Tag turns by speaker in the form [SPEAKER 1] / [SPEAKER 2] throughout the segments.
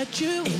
[SPEAKER 1] at you.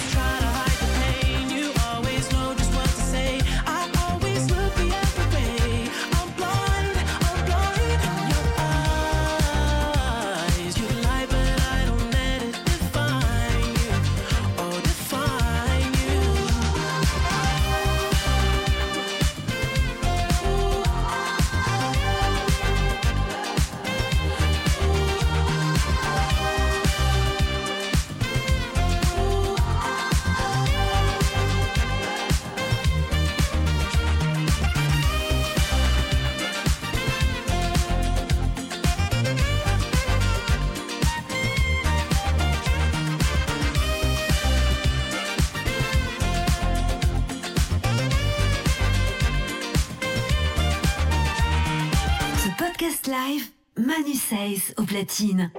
[SPEAKER 2] Podcast Live, Manu Seis au platine.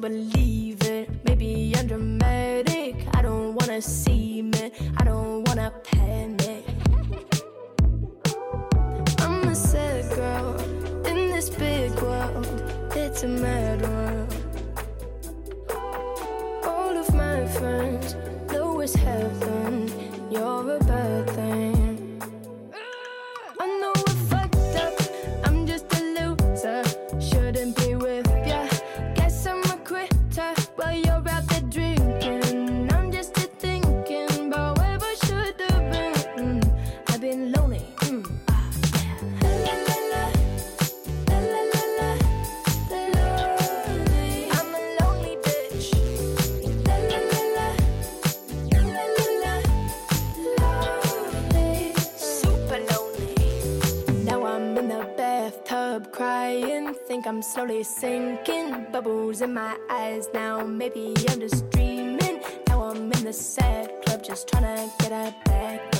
[SPEAKER 3] believe. slowly sinking, bubbles in my eyes now. Maybe I'm just dreaming. Now I'm in the sad club, just trying to get her back.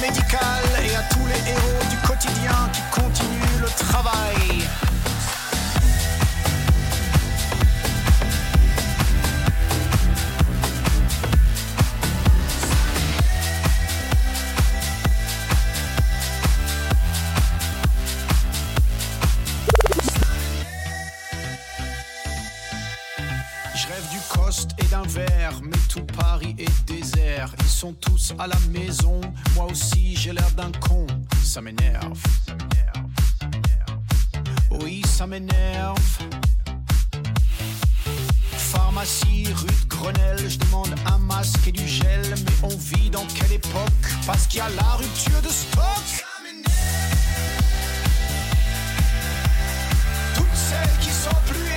[SPEAKER 4] médical et à tous les héros du quotidien qui continuent le travail. sont tous à la maison. Moi aussi, j'ai l'air d'un con. Ça m'énerve. Oui, ça m'énerve. Pharmacie, rue de Grenelle, je demande un masque et du gel. Mais on vit dans quelle époque? Parce qu'il y a la rupture de stock. Toutes celles qui sont plus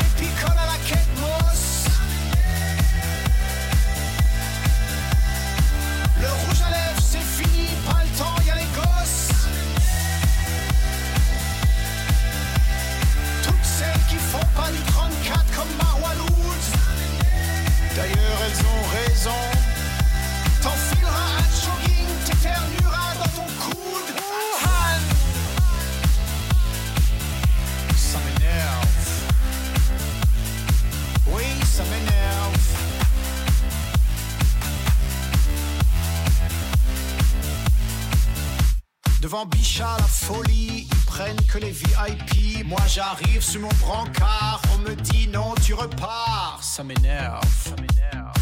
[SPEAKER 4] folie, ils prennent que les VIP. Moi j'arrive sur mon brancard, on me dit non, tu repars. Ça m'énerve, ça m'énerve.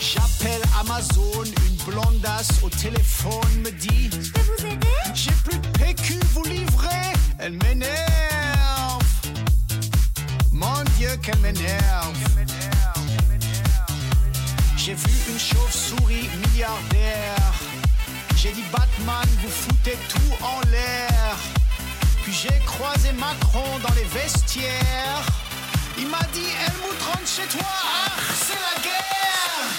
[SPEAKER 4] J'appelle Amazon, une blondasse au téléphone me dit
[SPEAKER 2] Je peux vous aider?
[SPEAKER 4] J'ai plus de PQ, vous livrez. Elle m'énerve. Mon Dieu, qu'elle m'énerve.
[SPEAKER 5] J'ai vu une chauve-souris milliardaire. J'ai dit Batman, vous foutez tout en l'air. Puis j'ai croisé Macron dans les vestiaires. Il m'a dit Helmut rentre chez toi, ah, c'est la guerre.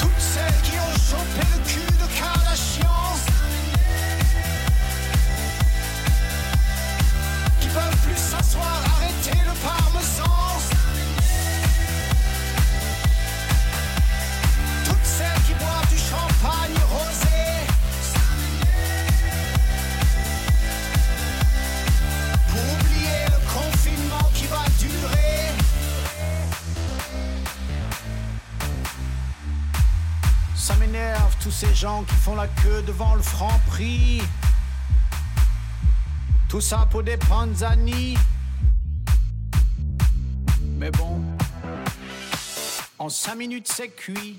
[SPEAKER 5] Toutes celles qui ont chopé le cul font la queue devant le franc prix. Tout ça pour des panzani. Mais bon, en cinq minutes c'est cuit.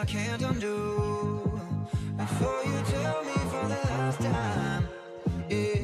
[SPEAKER 6] I can't undo Before you tell me for the last time yeah.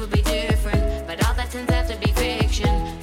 [SPEAKER 6] would be different, but all that turns out
[SPEAKER 2] to
[SPEAKER 7] be fiction.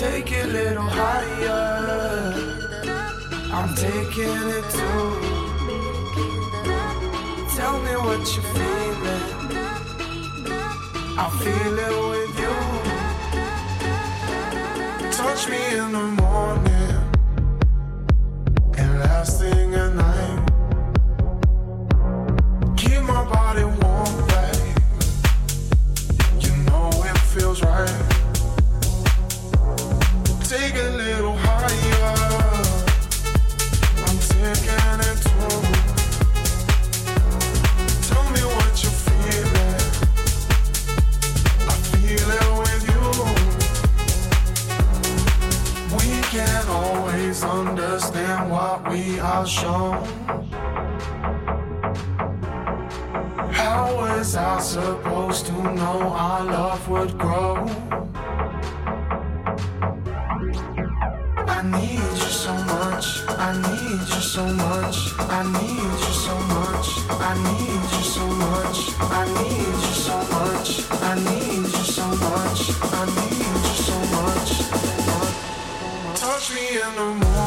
[SPEAKER 7] take it a little higher. I'm taking it too. Tell me what you're feeling. I feel it with you. Touch me in the morning and last thing at night. I need you so much. Touch me in the morning.